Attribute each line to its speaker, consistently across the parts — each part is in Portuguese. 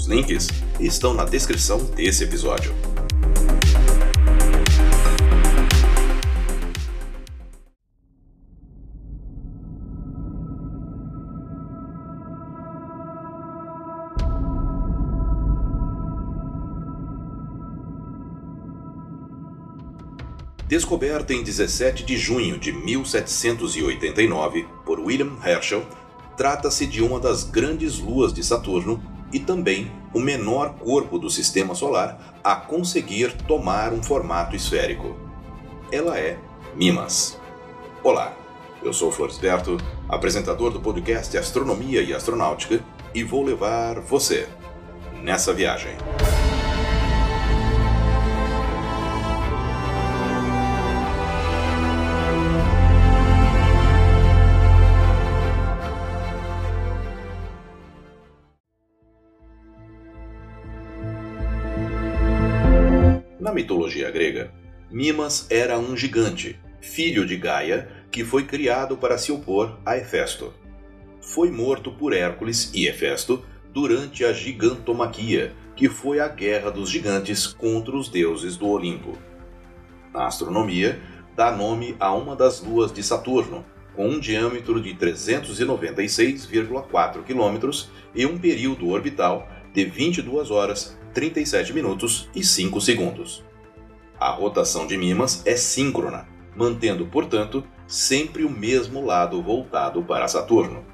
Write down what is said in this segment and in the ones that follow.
Speaker 1: Os links estão na descrição desse episódio. Descoberta em 17 de junho de 1789 por William Herschel, trata-se de uma das grandes luas de Saturno e também o menor corpo do sistema solar a conseguir tomar um formato esférico. Ela é Mimas. Olá, eu sou Florisberto, apresentador do podcast Astronomia e Astronáutica, e vou levar você nessa viagem. Na mitologia grega, Mimas era um gigante, filho de Gaia, que foi criado para se opor a Hefesto. Foi morto por Hércules e Hefesto durante a Gigantomaquia, que foi a guerra dos gigantes contra os deuses do Olimpo. Na astronomia, dá nome a uma das luas de Saturno, com um diâmetro de 396,4 km e um período orbital de 22 horas 37 minutos e 5 segundos. A rotação de Mimas é síncrona, mantendo, portanto, sempre o mesmo lado voltado para Saturno.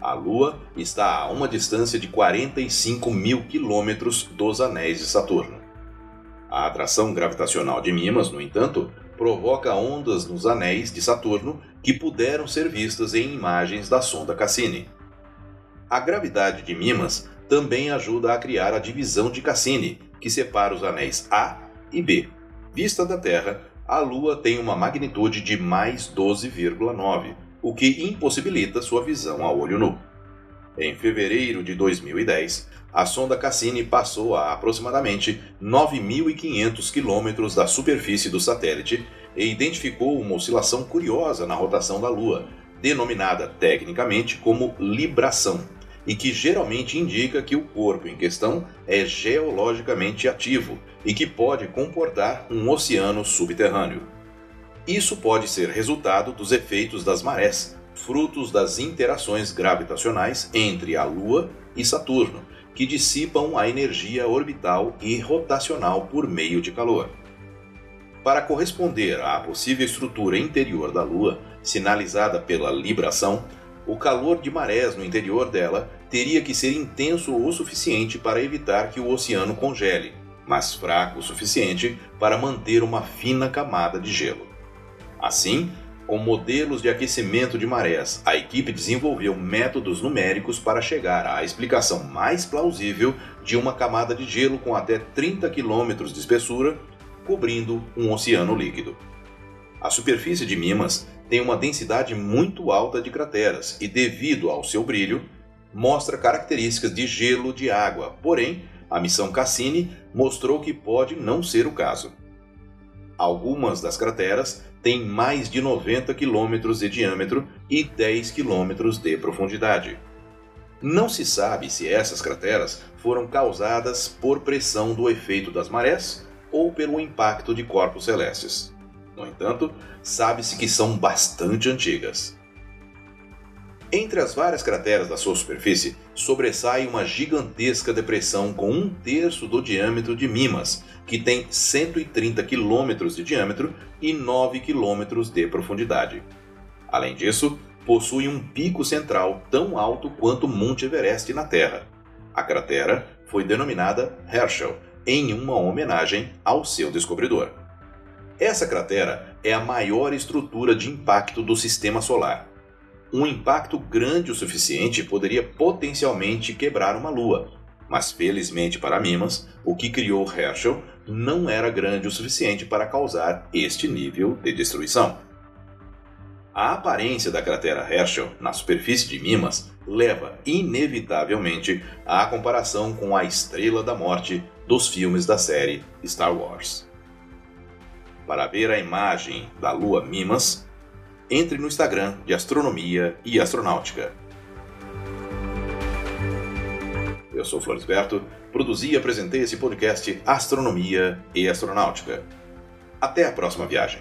Speaker 1: A Lua está a uma distância de 45 mil quilômetros dos anéis de Saturno. A atração gravitacional de Mimas, no entanto, provoca ondas nos anéis de Saturno que puderam ser vistas em imagens da sonda Cassini. A gravidade de Mimas também ajuda a criar a divisão de Cassini, que separa os anéis A e B. Vista da Terra, a Lua tem uma magnitude de mais 12,9, o que impossibilita sua visão a olho nu. Em fevereiro de 2010, a sonda Cassini passou a aproximadamente 9.500 quilômetros da superfície do satélite e identificou uma oscilação curiosa na rotação da Lua, denominada tecnicamente como libração e que geralmente indica que o corpo em questão é geologicamente ativo e que pode comportar um oceano subterrâneo. Isso pode ser resultado dos efeitos das marés, frutos das interações gravitacionais entre a Lua e Saturno, que dissipam a energia orbital e rotacional por meio de calor. Para corresponder à possível estrutura interior da Lua, sinalizada pela libração, o calor de marés no interior dela teria que ser intenso o suficiente para evitar que o oceano congele, mas fraco o suficiente para manter uma fina camada de gelo. Assim, com modelos de aquecimento de marés, a equipe desenvolveu métodos numéricos para chegar à explicação mais plausível de uma camada de gelo com até 30 km de espessura cobrindo um oceano líquido. A superfície de Mimas tem uma densidade muito alta de crateras e, devido ao seu brilho, mostra características de gelo de água, porém, a missão Cassini mostrou que pode não ser o caso. Algumas das crateras têm mais de 90 km de diâmetro e 10 km de profundidade. Não se sabe se essas crateras foram causadas por pressão do efeito das marés ou pelo impacto de corpos celestes. No entanto, sabe-se que são bastante antigas. Entre as várias crateras da sua superfície, sobressai uma gigantesca depressão com um terço do diâmetro de Mimas, que tem 130 km de diâmetro e 9 km de profundidade. Além disso, possui um pico central tão alto quanto Monte Everest na Terra. A cratera foi denominada Herschel, em uma homenagem ao seu descobridor. Essa cratera é a maior estrutura de impacto do sistema solar. Um impacto grande o suficiente poderia potencialmente quebrar uma lua, mas felizmente para Mimas, o que criou Herschel não era grande o suficiente para causar este nível de destruição. A aparência da cratera Herschel na superfície de Mimas leva inevitavelmente à comparação com a Estrela da Morte dos filmes da série Star Wars. Para ver a imagem da lua Mimas, entre no Instagram de Astronomia e Astronáutica. Eu sou Floresberto, produzi e apresentei esse podcast Astronomia e Astronáutica. Até a próxima viagem.